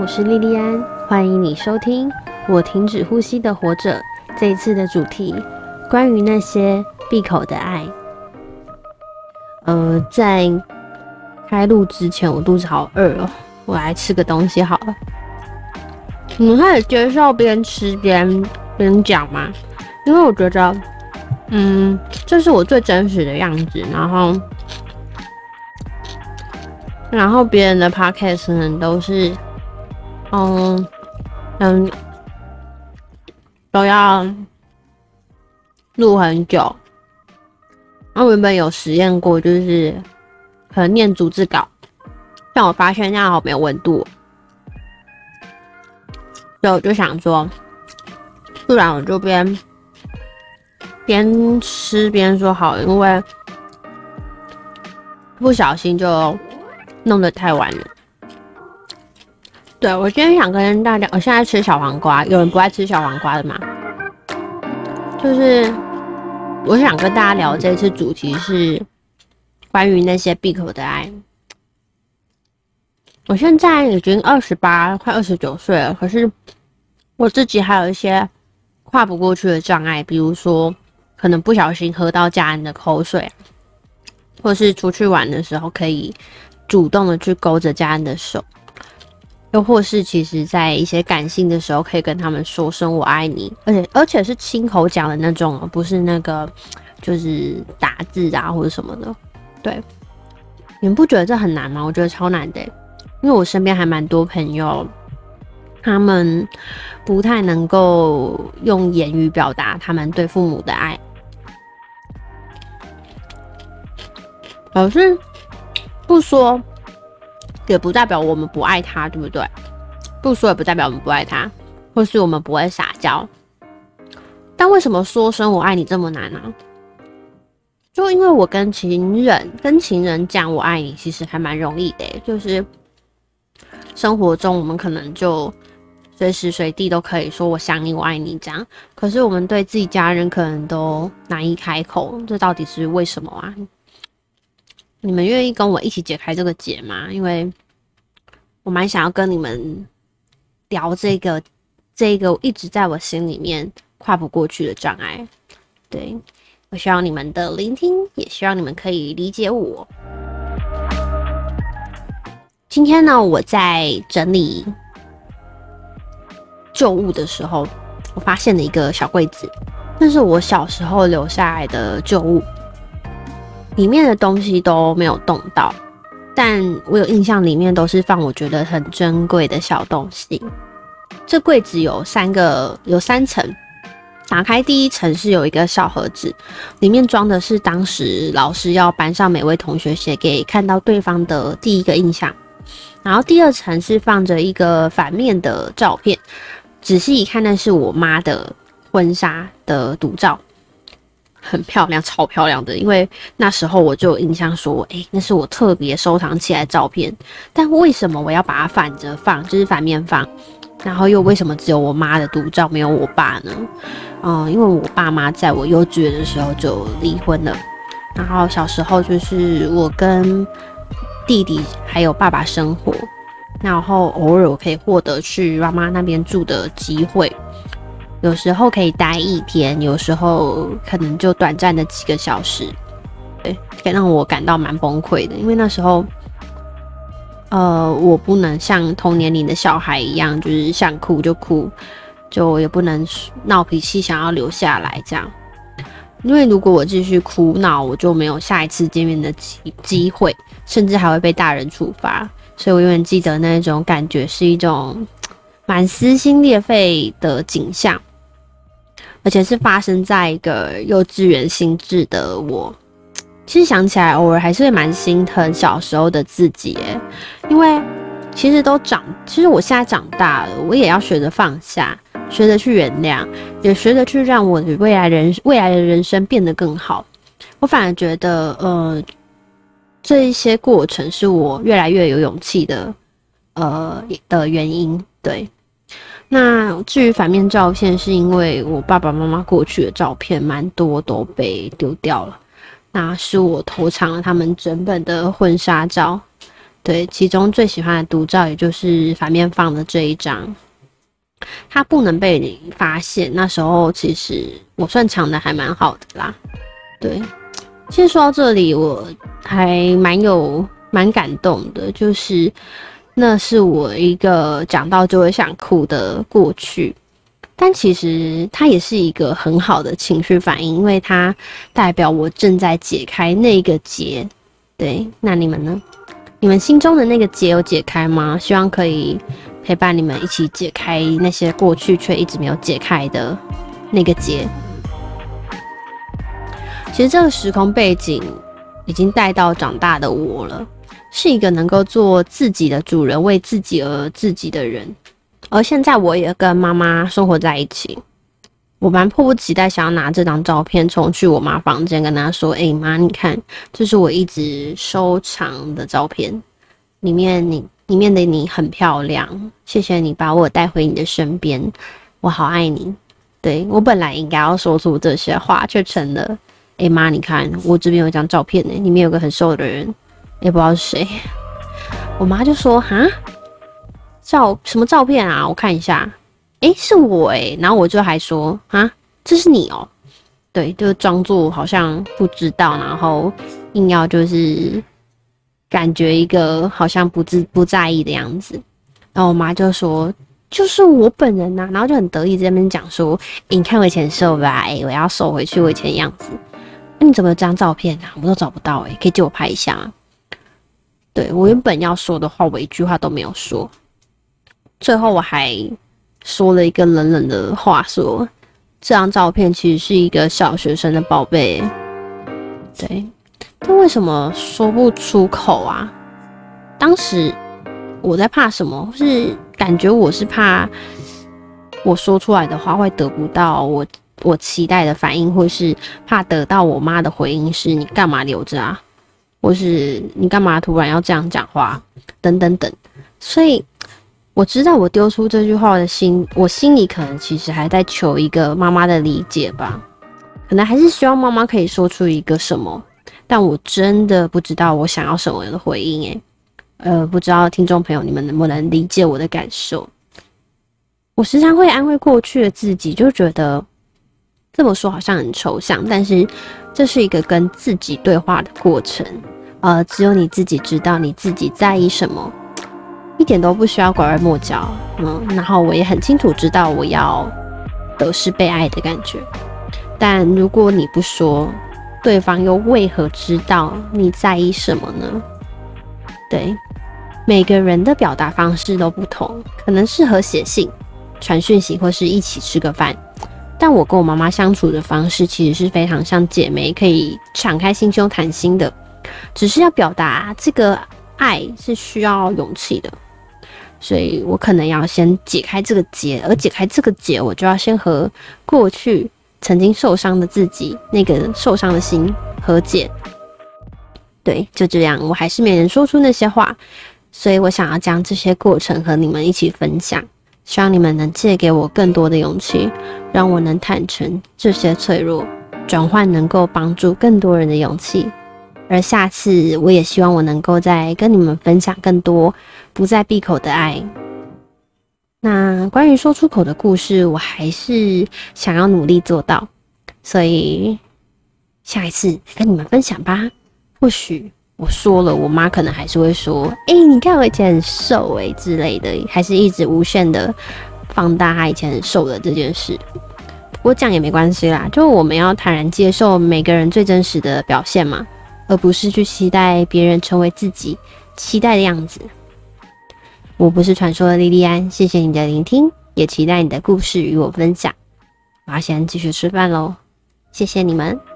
我是莉莉安，欢迎你收听《我停止呼吸的活着》。这一次的主题关于那些闭口的爱。呃，在开录之前，我肚子好饿哦，我来吃个东西好了。你们可以接受边吃边边讲吗？因为我觉得，嗯，这是我最真实的样子。然后，然后别人的 podcast 呢都是。嗯嗯，都要录很久。那原本有实验过，就是可能念逐字稿，但我发现那样好没有温度，所以我就想说，不然我就边边吃边说好，因为不小心就弄得太晚了。对，我今天想跟大家，我现在吃小黄瓜，有人不爱吃小黄瓜的吗？就是我想跟大家聊这次主题是关于那些闭口的爱。我现在已经二十八，快二十九岁了，可是我自己还有一些跨不过去的障碍，比如说可能不小心喝到家人的口水，或是出去玩的时候可以主动的去勾着家人的手。又或是，其实，在一些感性的时候，可以跟他们说声“我爱你”，而且而且是亲口讲的那种，不是那个就是打字啊或者什么的。对，你们不觉得这很难吗？我觉得超难的，因为我身边还蛮多朋友，他们不太能够用言语表达他们对父母的爱。老师不说。也不代表我们不爱他，对不对？不说也不代表我们不爱他，或是我们不会撒娇。但为什么说声我爱你这么难呢？就因为我跟情人跟情人讲我爱你，其实还蛮容易的。就是生活中我们可能就随时随地都可以说我想你，我爱你这样。可是我们对自己家人可能都难以开口，这到底是为什么啊？你们愿意跟我一起解开这个结吗？因为我蛮想要跟你们聊这个，这个一直在我心里面跨不过去的障碍。对我需要你们的聆听，也希望你们可以理解我。今天呢，我在整理旧物的时候，我发现了一个小柜子，那是我小时候留下来的旧物。里面的东西都没有动到，但我有印象，里面都是放我觉得很珍贵的小东西。这柜子有三个，有三层。打开第一层是有一个小盒子，里面装的是当时老师要班上每位同学写给看到对方的第一个印象。然后第二层是放着一个反面的照片，仔细一看，那是我妈的婚纱的独照。很漂亮，超漂亮的。因为那时候我就有印象说，哎，那是我特别收藏起来的照片。但为什么我要把它反着放，就是反面放？然后又为什么只有我妈的独照，没有我爸呢？嗯，因为我爸妈在我幼稚园的时候就离婚了。然后小时候就是我跟弟弟还有爸爸生活，然后偶尔我可以获得去妈妈那边住的机会。有时候可以待一天，有时候可能就短暂的几个小时，对，让我感到蛮崩溃的。因为那时候，呃，我不能像同年龄的小孩一样，就是想哭就哭，就也不能闹脾气，想要留下来这样。因为如果我继续哭闹，我就没有下一次见面的机机会，甚至还会被大人处罚。所以我永远记得那种感觉，是一种蛮撕心裂肺的景象。而且是发生在一个幼稚园心智的我，其实想起来偶尔还是会蛮心疼小时候的自己，诶，因为其实都长，其实我现在长大了，我也要学着放下，学着去原谅，也学着去让我的未来人未来的人生变得更好。我反而觉得，呃，这一些过程是我越来越有勇气的，呃的原因，对。那至于反面照片，是因为我爸爸妈妈过去的照片蛮多都被丢掉了。那是我偷藏了他们整本的婚纱照，对，其中最喜欢的独照，也就是反面放的这一张，它不能被你发现。那时候其实我算藏的还蛮好的啦。对，其实说到这里，我还蛮有蛮感动的，就是那是我一个讲到就会想哭的过去，但其实它也是一个很好的情绪反应，因为它代表我正在解开那个结。对，那你们呢？你们心中的那个结有解开吗？希望可以陪伴你们一起解开那些过去却一直没有解开的那个结。其实这个时空背景已经带到长大的我了，是一个能够做自己的主人、为自己而自己的人。而现在我也跟妈妈生活在一起。我蛮迫不及待想要拿这张照片冲去我妈房间，跟她说：“哎妈，你看，这是我一直收藏的照片，里面你里面的你很漂亮，谢谢你把我带回你的身边，我好爱你。”对我本来应该要说出这些话，却成了：“哎妈，你看，我这边有一张照片呢，里面有个很瘦的人，也不知道是谁。”我妈就说：“哈，照什么照片啊？我看一下。”哎，是我哎，然后我就还说啊，这是你哦，对，就装作好像不知道，然后硬要就是感觉一个好像不自不在意的样子。然后我妈就说，就是我本人呐，然后就很得意在那边讲说，你看我以前瘦吧，哎，我要瘦回去我以前的样子。你怎么有张照片啊？我都找不到哎，可以借我拍一下。对我原本要说的话，我一句话都没有说，最后我还。说了一个冷冷的话，说这张照片其实是一个小学生的宝贝，对，但为什么说不出口啊？当时我在怕什么？是感觉我是怕我说出来的话会得不到我我期待的反应，或是怕得到我妈的回应，是你干嘛留着啊？或是你干嘛突然要这样讲话？等等等，所以。我知道我丢出这句话的心，我心里可能其实还在求一个妈妈的理解吧，可能还是希望妈妈可以说出一个什么，但我真的不知道我想要什么样的回应诶，呃，不知道听众朋友你们能不能理解我的感受？我时常会安慰过去的自己，就觉得这么说好像很抽象，但是这是一个跟自己对话的过程，呃，只有你自己知道你自己在意什么。一点都不需要拐弯抹角，嗯，然后我也很清楚知道我要的是被爱的感觉，但如果你不说，对方又为何知道你在意什么呢？对，每个人的表达方式都不同，可能适合写信、传讯息或是一起吃个饭，但我跟我妈妈相处的方式其实是非常像姐妹，可以敞开心胸谈心的，只是要表达这个爱是需要勇气的。所以我可能要先解开这个结，而解开这个结，我就要先和过去曾经受伤的自己那个受伤的心和解。对，就这样，我还是没能说出那些话，所以我想要将这些过程和你们一起分享，希望你们能借给我更多的勇气，让我能坦诚这些脆弱，转换能够帮助更多人的勇气。而下次，我也希望我能够再跟你们分享更多不再闭口的爱。那关于说出口的故事，我还是想要努力做到，所以下一次跟你们分享吧。或许我说了，我妈可能还是会说：“哎，你看我以前很瘦哎之类的，还是一直无限的放大她以前很瘦的这件事。”不过这样也没关系啦，就我们要坦然接受每个人最真实的表现嘛。而不是去期待别人成为自己期待的样子。我不是传说的莉莉安，谢谢你的聆听，也期待你的故事与我分享。我要先继续吃饭喽，谢谢你们。